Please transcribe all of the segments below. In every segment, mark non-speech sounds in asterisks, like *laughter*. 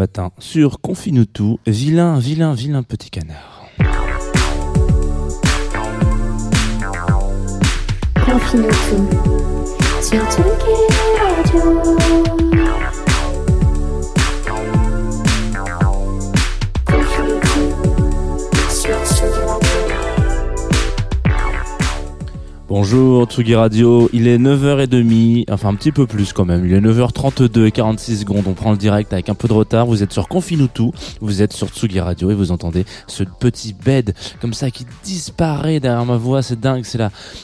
Matin, sur Confine tout, vilain, vilain, vilain petit canard. Bonjour Tsugi Radio, il est 9h30, enfin un petit peu plus quand même, il est 9h32 et 46 secondes, on prend le direct avec un peu de retard, vous êtes sur Confinutu, vous êtes sur Tsugi Radio et vous entendez ce petit bed comme ça qui disparaît derrière ma voix, c'est dingue, c'est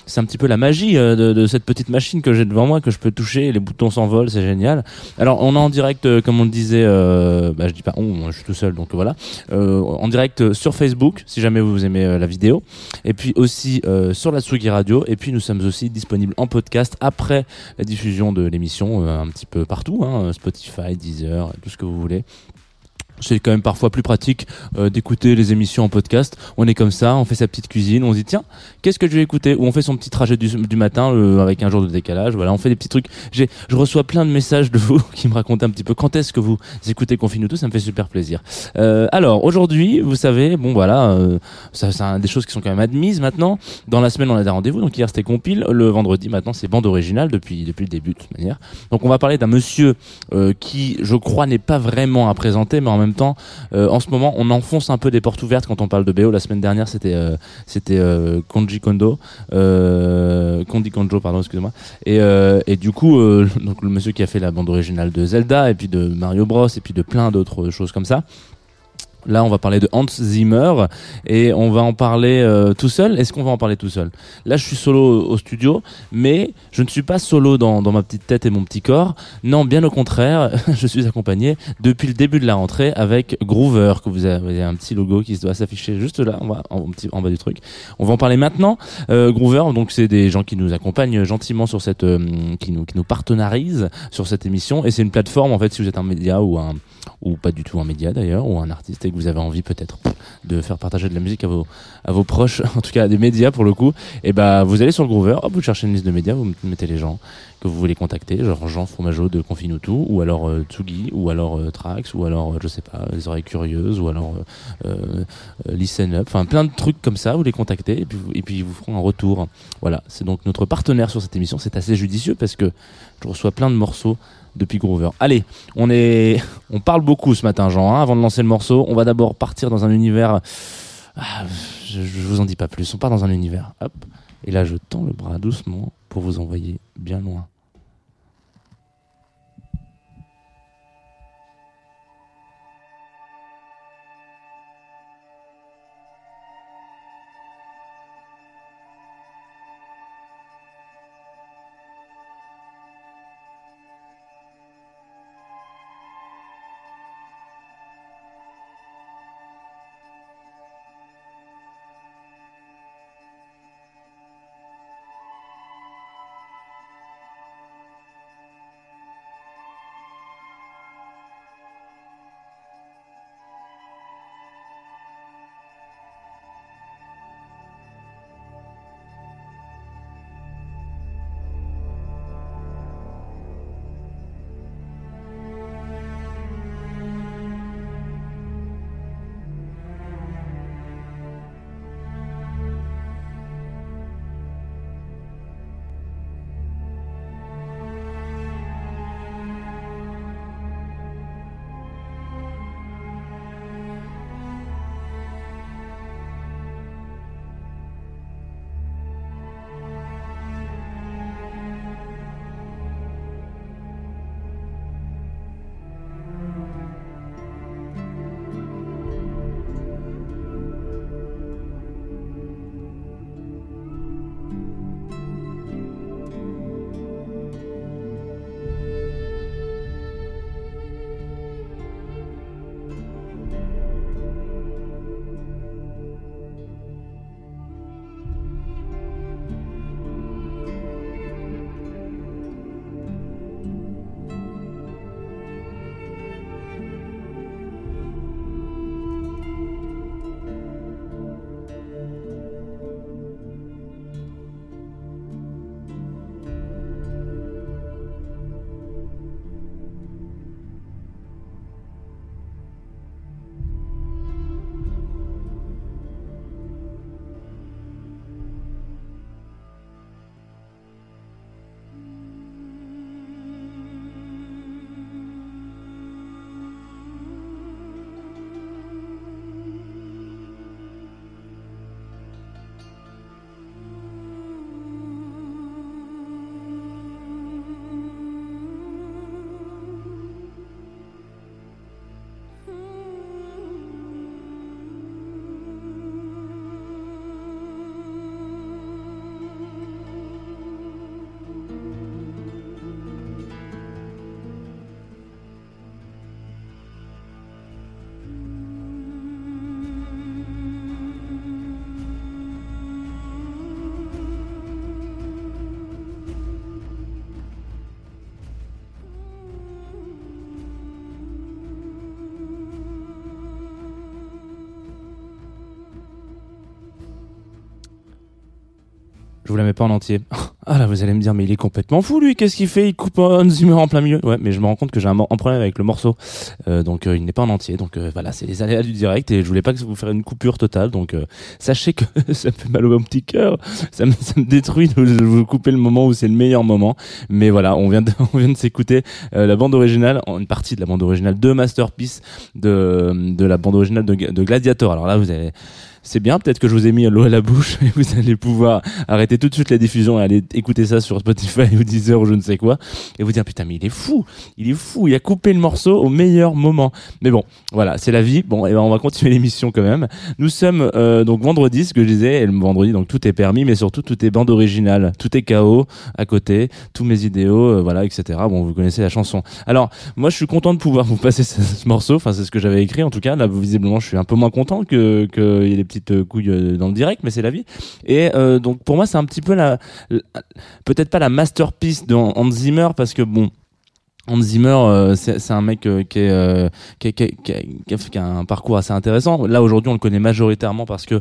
c'est un petit peu la magie euh, de, cette petite machine que j'ai devant moi, que je peux toucher, les boutons s'envolent, c'est génial. Alors on est en direct, euh, comme on disait, euh, bah je dis pas on, je suis tout seul donc voilà, Euh, en direct sur Facebook si jamais vous aimez la vidéo, et puis aussi sur la Tsugi Radio, puis nous sommes aussi disponibles en podcast après la diffusion de l'émission euh, un petit peu partout, hein, Spotify, Deezer, tout ce que vous voulez. C'est quand même parfois plus pratique euh, d'écouter les émissions en podcast. On est comme ça, on fait sa petite cuisine, on se dit tiens, qu'est-ce que je vais écouter? Ou on fait son petit trajet du, du matin euh, avec un jour de décalage. Voilà, on fait des petits trucs. J'ai, je reçois plein de messages de vous *laughs* qui me racontent un petit peu quand est-ce que vous écoutez Confine tout. Ça me fait super plaisir. Euh, alors aujourd'hui, vous savez, bon voilà, euh, ça c'est des choses qui sont quand même admises maintenant. Dans la semaine, on a des rendez-vous. Donc hier c'était compile, le vendredi maintenant c'est bande originale depuis depuis le début de toute manière. Donc on va parler d'un monsieur euh, qui, je crois, n'est pas vraiment à présenter, mais en même temps, euh, en ce moment, on enfonce un peu des portes ouvertes quand on parle de BO. La semaine dernière, c'était euh, c'était euh, Konji Kondo, Kondi pardon, excusez-moi. Et, et du coup, *laughs* donc le monsieur qui a fait la bande originale de Zelda et puis de Mario Bros et puis de plein d'autres choses comme ça. Là, on va parler de Hans Zimmer et on va en parler euh, tout seul. Est-ce qu'on va en parler tout seul? Là, je suis solo au studio, mais je ne suis pas solo dans, dans ma petite tête et mon petit corps. Non, bien au contraire, *laughs* je suis accompagné depuis le début de la rentrée avec Groover, que vous avez, un petit logo qui doit s'afficher juste là, en bas, en, en bas du truc. On va en parler maintenant. Euh, Groover, donc c'est des gens qui nous accompagnent gentiment sur cette, euh, qui nous, qui nous partenarisent sur cette émission, et c'est une plateforme en fait si vous êtes un média ou un ou pas du tout un média d'ailleurs, ou un artiste et que vous avez envie peut-être de faire partager de la musique à vos, à vos proches, *laughs* en tout cas à des médias pour le coup, et ben vous allez sur le Groover, hop, vous cherchez une liste de médias, vous mettez les gens que vous voulez contacter, genre Jean Fromageau de Confinutu, ou alors euh, Tsugi, ou alors euh, Trax, ou alors euh, je sais pas, les oreilles curieuses, ou alors euh, Listen Up, enfin plein de trucs comme ça, vous les contactez et puis, et puis ils vous feront un retour. Voilà, c'est donc notre partenaire sur cette émission, c'est assez judicieux parce que je reçois plein de morceaux depuis Groover. Allez, on est, on parle beaucoup ce matin, Jean. hein, avant de lancer le morceau, on va d'abord partir dans un univers. Ah, je, je vous en dis pas plus. On part dans un univers. Hop. Et là, je tends le bras doucement pour vous envoyer bien loin. Vous la mets pas en entier. *laughs* Ah là, vous allez me dire, mais il est complètement fou lui. Qu'est-ce qu'il fait? Il coupe Hans Zimmer en plein milieu. Ouais, mais je me rends compte que j'ai un, un problème avec le morceau, Euh, donc euh, il n'est pas en entier. Donc euh, voilà, c'est les aléas du direct et je voulais pas que vous fasse une coupure totale. Donc euh, sachez que *laughs* ça fait mal au petit cœur. Ça me, ça me détruit de vous couper le moment où c'est le meilleur moment. Mais voilà, on vient de, *laughs* on vient de s'écouter euh, la bande originale, une partie de la bande originale de Masterpiece de de la bande originale de Gladiator. Alors là, vous avez c'est bien, peut-être que je vous ai mis l'eau à la bouche *laughs* et vous allez pouvoir arrêter tout de suite la diffusion et aller écouter ça sur Spotify ou Deezer ou je ne sais quoi et vous dire putain mais il est fou, il est fou, il a coupé le morceau au meilleur moment. Mais bon, voilà, c'est la vie. Bon, et ben on va continuer l'émission quand même. Nous sommes euh, donc vendredi, ce que je disais, et le vendredi donc tout est permis, mais surtout tout est bande originale, tout est KO à côté, tous mes idéaux, euh, voilà, etc. Bon, vous connaissez la chanson. Alors moi je suis content de pouvoir *laughs* vous passer ce, ce morceau, enfin c'est ce que j'avais écrit en tout cas. Là visiblement je suis un peu moins content que ait des petites euh, couilles euh, dans le direct, mais c'est la vie. Et euh, donc pour moi c'est un petit peu la, la- peut-être pas la masterpiece de Hans Zimmer parce que bon. Hans Zimmer, euh, c'est un mec euh, euh, qui, est- qui, qui, a- qui qui a un parcours assez intéressant. Là aujourd'hui, on le connaît majoritairement parce que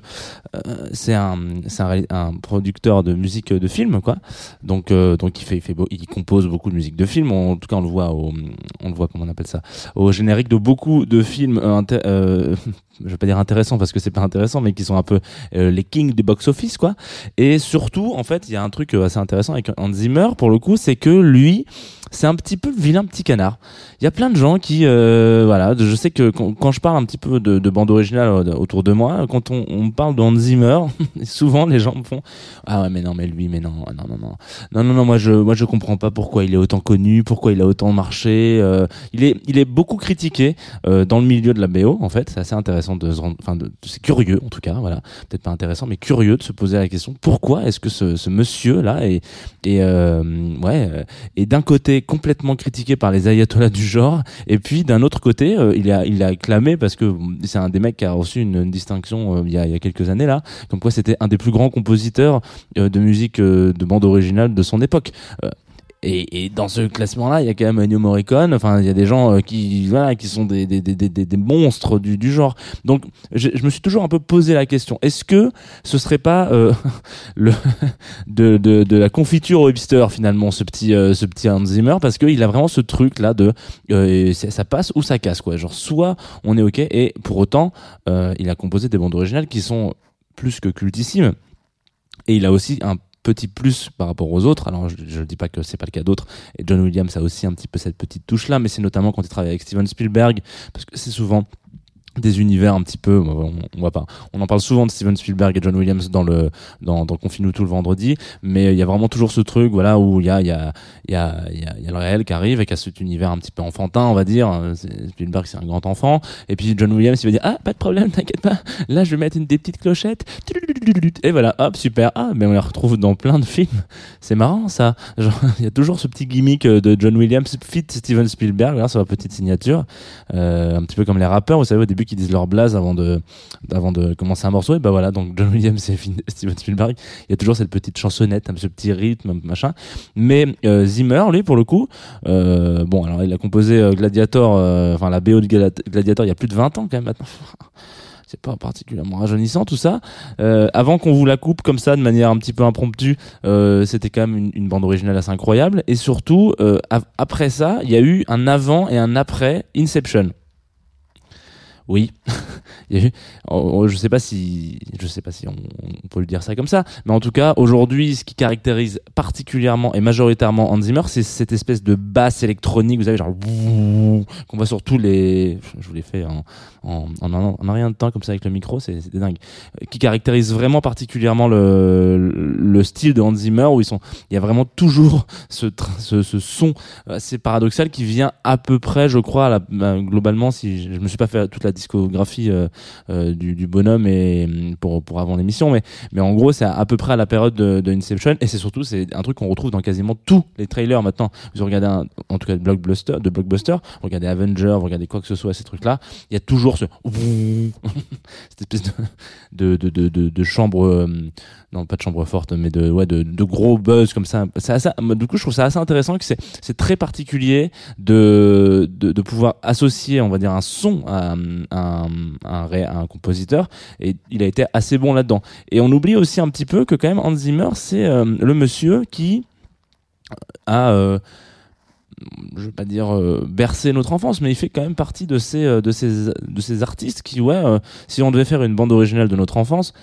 euh, c'est un, un, un producteur de musique de film, quoi. Donc, euh, donc il fait, il fait, beau- il compose beaucoup de musique de film. En tout cas, on le voit au, on le voit comment on appelle ça, au générique de beaucoup de films. euh, *laughs* je vais pas dire intéressants parce que c'est pas intéressant, mais qui sont un peu euh, les kings du box office, quoi. Et surtout, en fait, il y a un truc assez intéressant avec Hans Zimmer pour le coup, c'est que lui, c'est un petit peu le vilain petit canard. Il y a plein de gens qui, euh, voilà, je sais que quand, je parle un petit peu de, de bande originale euh, autour de moi, quand on, on parle de *laughs* souvent les gens me font ah ouais mais non mais lui mais non non non non non non non moi je moi je comprends pas pourquoi il est autant connu, pourquoi il a autant marché. euh, il est il est beaucoup critiqué dans le milieu de la BO en fait. C'est assez intéressant de se rendre, enfin c'est curieux en tout cas voilà peut-être pas intéressant mais curieux de se poser la question pourquoi est-ce que ce, monsieur là est ouais et d'un côté complètement critiqué par les ayatollahs du genre. Et puis d'un autre côté euh, il a il a acclamé parce que c'est un des mecs qui a reçu une, distinction euh, il, y a, il y a quelques années là comme quoi c'était un des plus grands compositeurs euh, de musique de bande originale de son époque et, dans ce classement-là, il y a quand même Ennio Morricone. Enfin, il y a des gens euh, qui, voilà, qui sont des, des, des, des, monstres du, du genre. Donc, je, me suis toujours un peu posé la question est-ce que ce serait pas euh, *laughs* le de, de, de la confiture au hipster finalement, ce petit, euh, ce petit Hans Zimmer, parce qu'il a vraiment ce truc là de euh, ça passe ou ça casse quoi. Genre, soit on est ok, et pour autant, il a composé des bandes originales qui sont plus que cultissimes. Et il a aussi un petit plus par rapport aux autres. Alors je ne dis pas que c'est pas le cas d'autres. Et John Williams a aussi un petit peu cette petite touche là, mais c'est notamment quand il travaille avec Steven Spielberg, parce que c'est souvent des univers un petit peu on, on pas. On en parle souvent de Steven Spielberg et John Williams dans le dans, dans Confine-nous tout le vendredi mais il y a vraiment toujours ce truc voilà où il y a il y a il y a il y a, le réel qui arrive et qui a cet univers un petit peu enfantin on va dire. Spielberg c'est un grand enfant. Et puis John Williams il va dire ah pas de problème t'inquiète pas. Là je vais mettre une des petites clochettes. Et voilà hop super. Ah mais on les retrouve dans plein de films. C'est marrant ça. *laughs* Il y a toujours ce petit gimmick euh, de John Williams fit Steven Spielberg là sur la petite signature. Euh, un petit peu comme les rappeurs vous savez au début qui disent leur blase avant de avant de commencer un morceau et ben voilà donc John Williams et *laughs* Steven Spielberg il y a toujours cette petite chansonnette ce petit rythme machin mais euh, Zimmer lui pour le coup euh, bon alors il a composé euh, Gladiator enfin la BO de Glad- Gladiator il y a plus de 20 ans quand même maintenant *laughs* c'est pas particulièrement rajeunissant tout ça. Avant qu'on vous la coupe comme ça de manière un petit peu impromptue, c'était quand même une, bande originale assez incroyable. Et surtout, après ça, il y a eu un avant et un après Inception. Oui, *laughs* je sais pas si, je sais pas si on, peut le dire ça comme ça, mais en tout cas, aujourd'hui, ce qui caractérise particulièrement et majoritairement Hans Zimmer, c'est cette espèce de basse électronique, vous savez, genre *laughs* qu'on voit sur tous les. Je vous l'ai fait en, en, en, rien de temps comme ça avec le micro, c'est dingue. Qui caractérise vraiment particulièrement le, le style de Hans Zimmer, où ils sont, il y a vraiment toujours ce, ce, son assez paradoxal qui vient à peu près, je crois, bah, globalement, si je, je me suis pas fait toute la discographie euh, euh, du, bonhomme et hum, pour pour avant l'émission, mais mais en gros, c'est à, peu près à la période de, Inception, et c'est surtout c'est un truc qu'on retrouve dans quasiment tous les trailers maintenant. Vous regardez en tout cas de blockbuster, de blockbuster, vous regardez Avenger, vous regardez quoi que ce soit, ces trucs-là, il y a toujours ce *laughs* cette espèce de de de de, chambre euh, non pas de chambre forte mais de ouais de, gros buzz comme ça assez, du coup je trouve ça assez intéressant que c'est c'est très particulier de, de de pouvoir associer on va dire un son à, un, un, compositeur et il a été assez bon là-dedans. Et on oublie aussi un petit peu que quand même Hans Zimmer, c'est euh, le monsieur qui a euh, je veux pas dire euh, bercé notre enfance, mais il fait quand même partie de ces euh, de ces de ces artistes qui ouais, euh, si on devait faire une bande originale de notre enfance,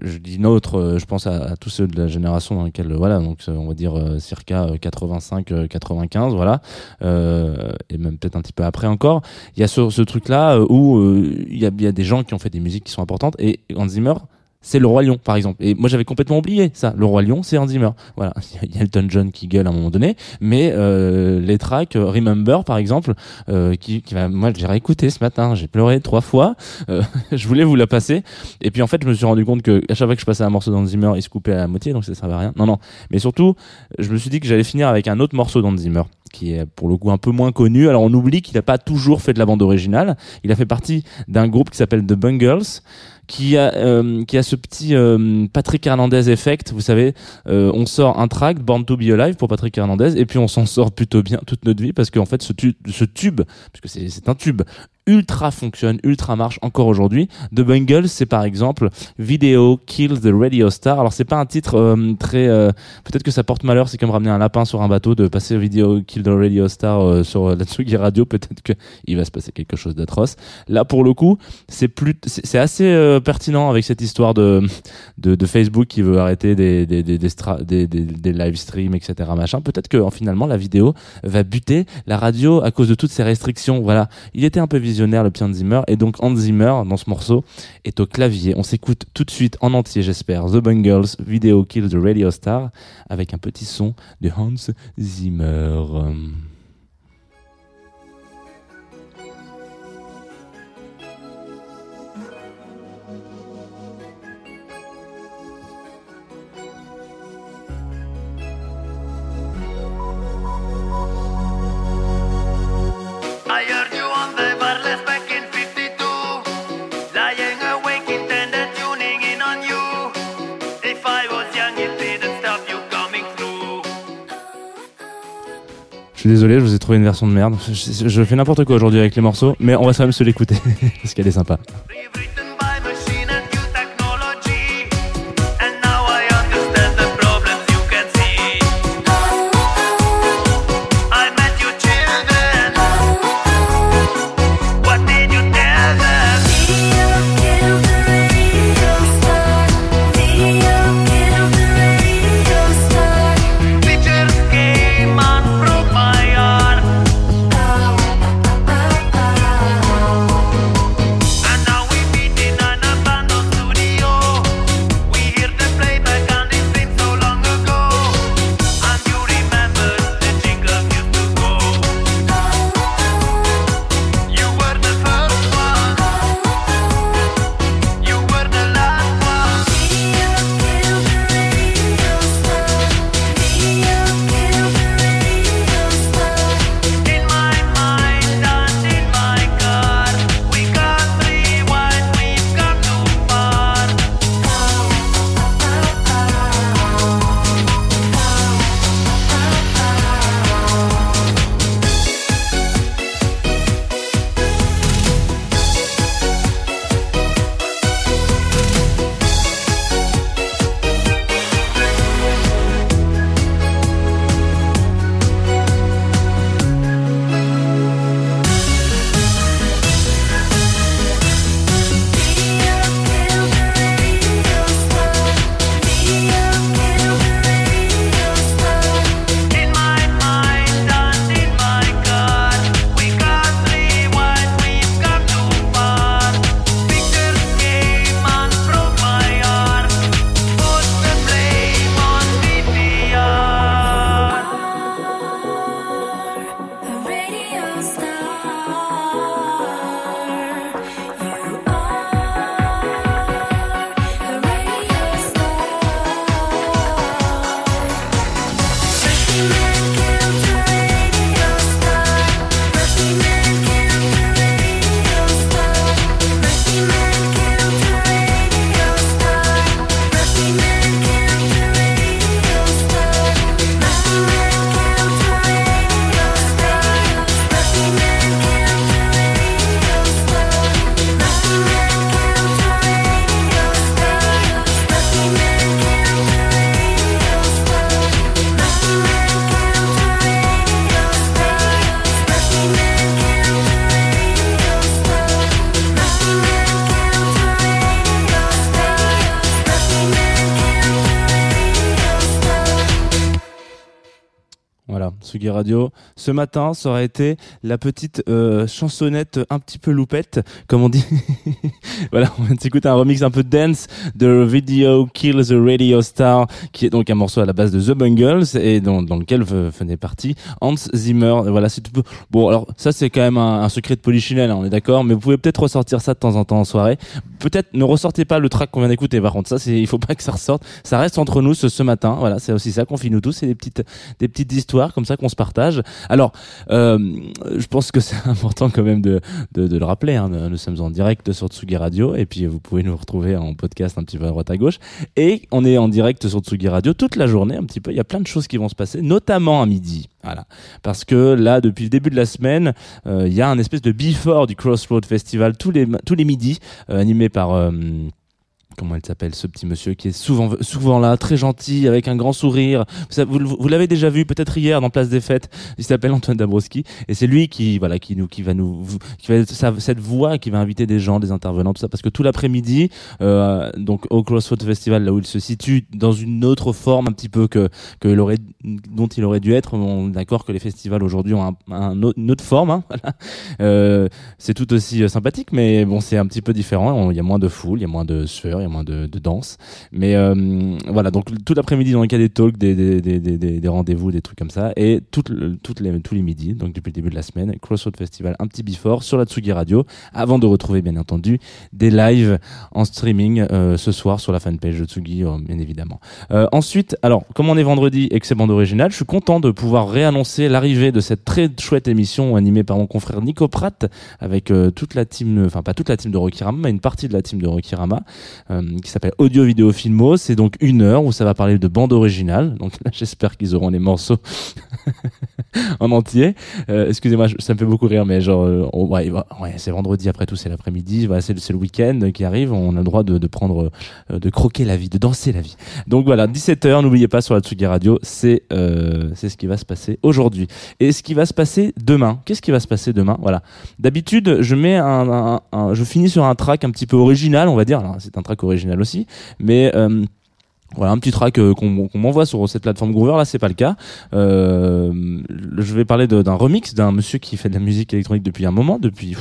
je dis notre, euh, je pense à, tous ceux de la génération dans laquelle euh, voilà, donc euh, on va dire euh, circa 85 95 voilà, euh, et même peut-être un petit peu après encore, il y a ce, ce truc là où il y a y a des gens qui ont fait des musiques qui sont importantes et Hans Zimmer c'est le roi lion par exemple. Et moi j'avais complètement oublié ça. Le roi lion c'est Hans Zimmer. Voilà. *laughs* Il y a Elton John qui gueule à un moment donné mais euh, les tracks euh, Remember par exemple euh, qui, qui va moi j'ai réécouté ce matin. J'ai pleuré trois fois. Euh, *laughs* je voulais vous la passer. Et puis en fait je me suis rendu compte que à chaque fois que je passais un morceau d'Hans Zimmer il se coupait à la moitié donc ça servait à rien. Non non. Mais surtout je me suis dit que j'allais finir avec un autre morceau d'Hans Zimmer qui est pour le coup un peu moins connu. Alors on oublie qu'il n'a pas toujours fait de la bande originale. Il a fait partie d'un groupe qui s'appelle The Bungles qui a euh, qui a ce petit euh, Patrick Hernandez effect vous savez. Euh, on sort un track Born to Be Alive pour Patrick Hernandez et puis on s'en sort plutôt bien toute notre vie parce qu'en fait ce, tu- ce tube puisque c'est c'est un tube ultra fonctionne ultra marche encore aujourd'hui. The Bungles c'est par exemple Video Kills the Radio Star. Alors c'est pas un titre euh, très euh, peut-être que ça porte malheur c'est comme ramener un lapin sur un bateau de passer Video Kill the Radio Star euh, sur la Tsugi Radio. Peut-être que il va se passer quelque chose d'atroce. Là pour le coup c'est plus c'est assez euh, pertinent avec cette histoire de, de de Facebook qui veut arrêter des des des des, des, live streams etc machin. Peut-être que en, finalement la vidéo va buter la radio à cause de toutes ces restrictions. Voilà. Il était un peu visionnaire le Hans Zimmer. Et donc Hans Zimmer dans ce morceau est au clavier. On s'écoute tout de suite en entier j'espère The Bungles Video Kill the Radio Star avec un petit son de Hans Zimmer désolé, je vous ai trouvé une version de merde. Je, fais n'importe quoi aujourd'hui avec les morceaux, mais on va quand même se l'écouter *laughs* parce qu'elle est sympa. Radio. Ce matin, ça aurait été la petite euh, chansonnette un petit peu loupette, comme on dit. *laughs* voilà, on d'écouter un remix un peu dance de Video Kill the Radio Star, qui est donc un morceau à la base de The Bungles et dans, dans lequel venait partie Hans Zimmer. Voilà, c'est tout. Bon, alors ça c'est quand même un, secret de polichinelle, hein, on est d'accord, mais vous pouvez peut-être ressortir ça de temps en temps en soirée. Peut-être ne ressortez pas le track qu'on vient d'écouter. Par contre, ça il faut pas que ça ressorte. Ça reste entre nous ce, ce matin. Voilà, c'est aussi ça qu'on finit nous tous. C'est des petites, des petites histoires comme ça qu'on se partage. Alors, euh, je pense que c'est *laughs* important quand même de, de, de le rappeler. Hein. Nous sommes en direct sur Tsugi Radio et puis vous pouvez nous retrouver en podcast un petit peu à droite à gauche. Et on est en direct sur Tsugi Radio toute la journée un petit peu. Il y a plein de choses qui vont se passer, notamment à midi. Voilà, parce que là, depuis le début de la semaine, euh, il y a un espèce de before du Crossroad Festival tous les tous les midis, euh, animé par euh, comment elle s'appelle ce petit monsieur qui est souvent souvent là très gentil avec un grand sourire. Vous, l'avez déjà vu peut-être hier dans Place des Fêtes. Il s'appelle Antoine Dabrowski. Et c'est lui qui voilà qui nous qui va nous qui va cette voix qui va inviter des gens des intervenants tout ça. Parce que tout l'après-midi euh, donc au Crossroads Festival là où il se situe dans une autre forme un petit peu que que il aurait dont il aurait dû être on est d'accord que les festivals aujourd'hui ont un, une autre forme hein, *laughs* voilà. Euh, c'est tout aussi euh, sympathique mais bon c'est un petit peu différent. Il y a moins de foule il y a moins de sueur il y a moins de, danse. Mais euh, voilà donc tout l'après-midi dans le cas des talks des, rendez-vous des trucs comme ça. Et les tous les midis donc depuis le début de la semaine Crossroad Festival un petit before sur la Tsugi Radio avant de retrouver bien entendu des lives en streaming euh, ce soir sur la fanpage de Tsugi euh, bien évidemment. Ensuite alors comme on est vendredi et que c'est bande originale je suis content de pouvoir réannoncer l'arrivée de cette très chouette émission animée par mon confrère Nico Pratt avec toute la team enfin pas toute la team de Rokirama mais une partie de la team de Rokirama qui s'appelle Audio Vidéo Filmo. C'est donc une heure où ça va parler de bande originale. Donc là, *laughs* j'espère qu'ils auront les morceaux *laughs* en entier. Euh, Excusez-moi, ça me fait beaucoup rire, mais genre, euh, on- ouais, c'est vendredi après tout, c'est l'après-midi, c'est le, week-end qui arrive. On a le droit de, prendre, euh, de croquer la vie, de danser la vie. Donc voilà, 17h, n'oubliez pas sur la Tsugi Radio, c'est euh, c'est ce qui va se passer aujourd'hui. Et ce qui va se passer demain. Qu'est-ce qui va se passer demain? Voilà. D'habitude, je mets un, je finis sur un track un petit peu original, on va dire. C'est un track original aussi, mais euh, voilà un petit track euh, qu'on m'envoie sur cette plateforme Groover. Là, c'est pas le cas. Euh, je vais parler d'un remix d'un monsieur qui fait de la musique électronique depuis un moment, depuis.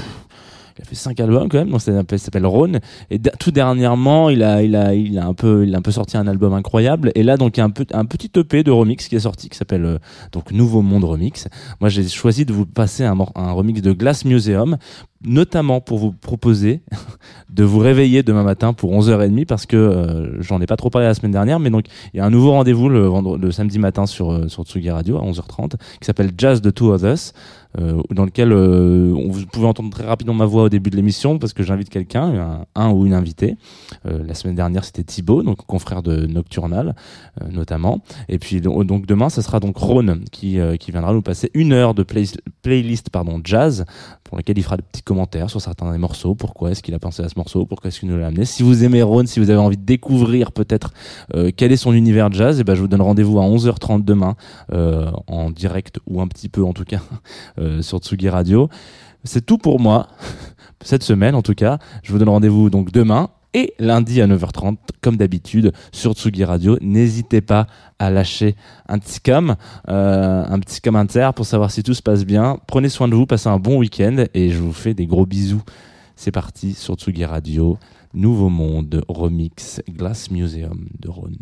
il a fait cinq albums quand même, donc ça s'appelle- Rhône. Et tout dernièrement, il a, il a, il a un peu, il a un peu sorti un album incroyable. Et là, donc, il y a un, petit EP de remix qui est sorti, qui s'appelle donc Nouveau Monde Remix. Moi, j'ai choisi de vous passer un, un remix de Glass Museum, notamment pour vous proposer *laughs* de vous réveiller demain matin pour 11h30 parce que euh, j'en ai pas trop parlé la semaine dernière, mais donc il y a un nouveau rendez-vous le, le samedi matin sur, euh, sur Tsugi Radio à 11h30 qui s'appelle Jazz the Two of Us. Euh, dans lequel euh, vous pouvez entendre très rapidement ma voix au début de l'émission parce que j'invite quelqu'un, un, ou une invitée. La semaine dernière c'était Thibaut, donc confrère de Nocturnal notamment. Et puis do- donc demain ça sera donc Rhône qui, qui viendra nous passer une heure de play- playlist pardon jazz pour lequel il fera des petits commentaires sur certains des morceaux. Pourquoi est-ce qu'il a pensé à ce morceau? Pourquoi est-ce qu'il nous l'a amené? Si vous aimez Rhône, si vous avez envie de découvrir peut-être euh, quel est son univers jazz, et ben je vous donne rendez-vous à 11h30 demain euh, en direct ou un petit peu en tout cas *laughs* euh, sur Tsugi Radio. C'est tout pour moi *laughs* cette semaine en tout cas. Je vous donne rendez-vous donc demain et lundi à 9h30 comme d'habitude sur Tsugi Radio. N'hésitez pas à lâcher un petit euh, un petit commentaire pour savoir si tout se passe bien. Prenez soin de vous, passez un bon week-end et je vous fais des gros bisous. C'est parti sur Tsugi Radio. Nouveau Monde Remix Glass Museum de Rhône.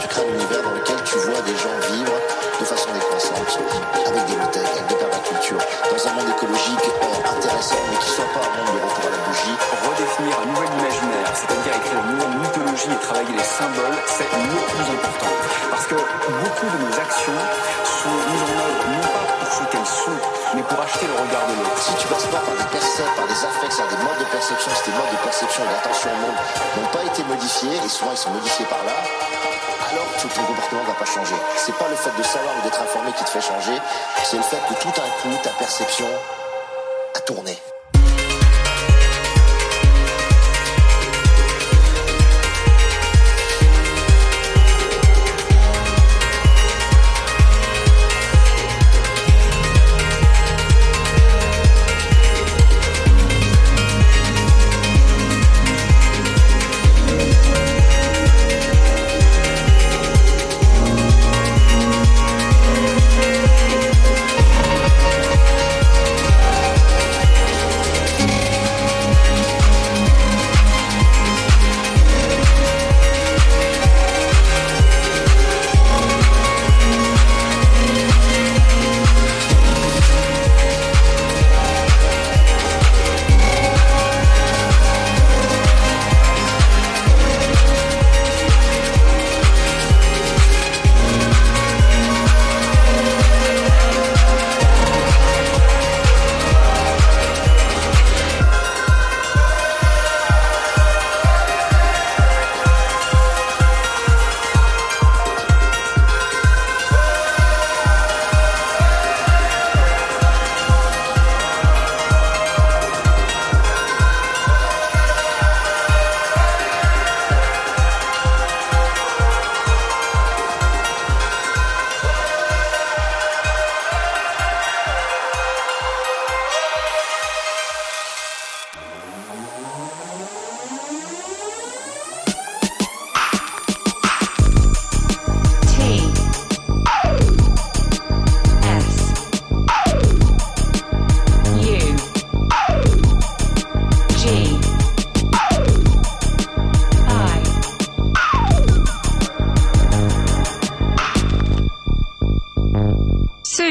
Tu crées un univers dans lequel tu vois des gens vivre de façon décroissante, avec des low-tech, avec des permacultures, dans un monde écologique euh, intéressant, mais qui soit pas un monde de retour à la bougie. Redéfinir un nouvel imaginaire, c'est-à-dire écrire une nouvelle mythologie et travailler les symboles, c'est le plus important. Parce que beaucoup de nos actions sont mises en œuvre non pas pour ce qu'elles sont, mais pour acheter le regard de l'autre. Si tu passes pas par des percepts, par des affects, par des modes de perception, si tes modes de perception et d'attention au monde n'ont pas été modifiés, et souvent ils sont modifiés par là, tout ton comportement va pas changer. C'est pas le fait de savoir ou d'être informé qui te fait changer, c'est le fait que tout d'un coup, ta perception a tourné.